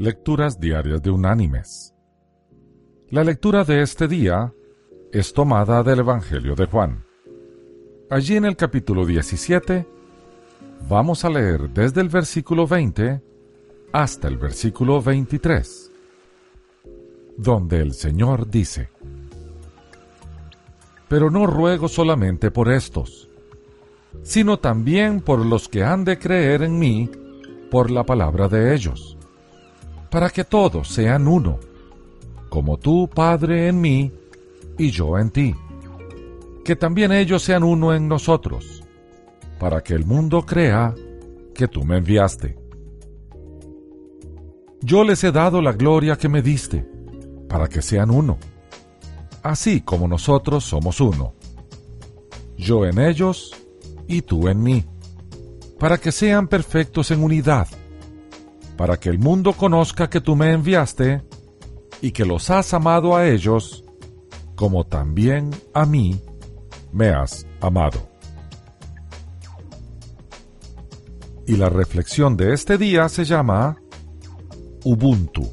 Lecturas Diarias de Unánimes. La lectura de este día es tomada del Evangelio de Juan. Allí en el capítulo 17 vamos a leer desde el versículo 20 hasta el versículo 23, donde el Señor dice, Pero no ruego solamente por estos, sino también por los que han de creer en mí por la palabra de ellos para que todos sean uno, como tú, Padre, en mí y yo en ti. Que también ellos sean uno en nosotros, para que el mundo crea que tú me enviaste. Yo les he dado la gloria que me diste, para que sean uno, así como nosotros somos uno. Yo en ellos y tú en mí, para que sean perfectos en unidad para que el mundo conozca que tú me enviaste y que los has amado a ellos, como también a mí me has amado. Y la reflexión de este día se llama Ubuntu.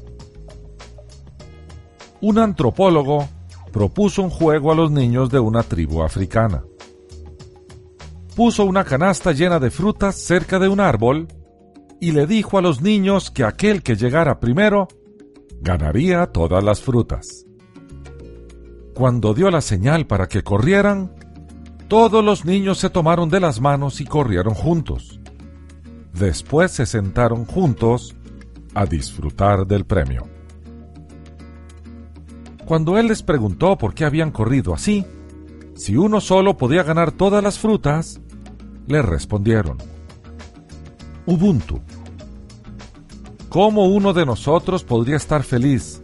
Un antropólogo propuso un juego a los niños de una tribu africana. Puso una canasta llena de frutas cerca de un árbol y le dijo a los niños que aquel que llegara primero ganaría todas las frutas. Cuando dio la señal para que corrieran, todos los niños se tomaron de las manos y corrieron juntos. Después se sentaron juntos a disfrutar del premio. Cuando él les preguntó por qué habían corrido así, si uno solo podía ganar todas las frutas, le respondieron, Ubuntu. ¿Cómo uno de nosotros podría estar feliz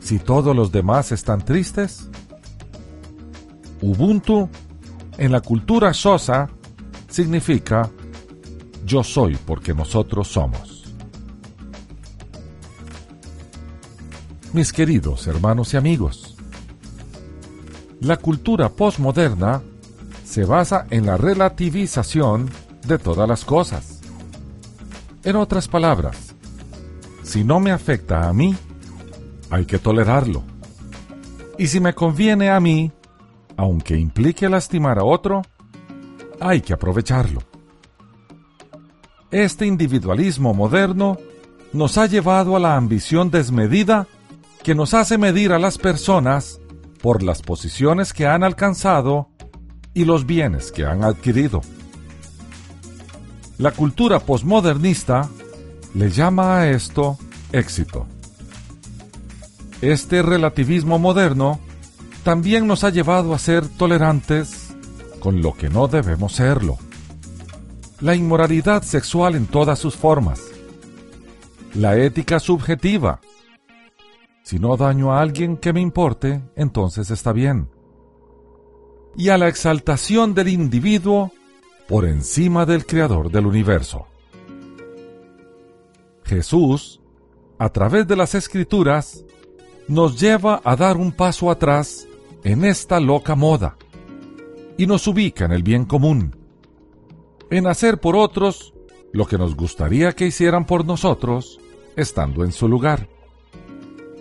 si todos los demás están tristes? Ubuntu en la cultura sosa significa yo soy porque nosotros somos. Mis queridos hermanos y amigos, la cultura postmoderna se basa en la relativización de todas las cosas en otras palabras, si no me afecta a mí, hay que tolerarlo. Y si me conviene a mí, aunque implique lastimar a otro, hay que aprovecharlo. Este individualismo moderno nos ha llevado a la ambición desmedida que nos hace medir a las personas por las posiciones que han alcanzado y los bienes que han adquirido. La cultura posmodernista le llama a esto éxito. Este relativismo moderno también nos ha llevado a ser tolerantes con lo que no debemos serlo. La inmoralidad sexual en todas sus formas. La ética subjetiva. Si no daño a alguien que me importe, entonces está bien. Y a la exaltación del individuo por encima del Creador del universo. Jesús, a través de las Escrituras, nos lleva a dar un paso atrás en esta loca moda y nos ubica en el bien común, en hacer por otros lo que nos gustaría que hicieran por nosotros, estando en su lugar,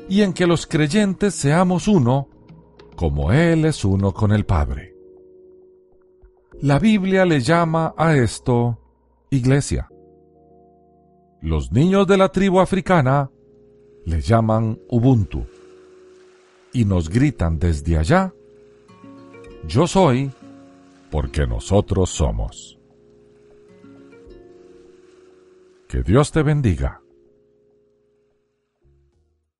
y en que los creyentes seamos uno, como Él es uno con el Padre. La Biblia le llama a esto iglesia. Los niños de la tribu africana le llaman Ubuntu y nos gritan desde allá, yo soy porque nosotros somos. Que Dios te bendiga.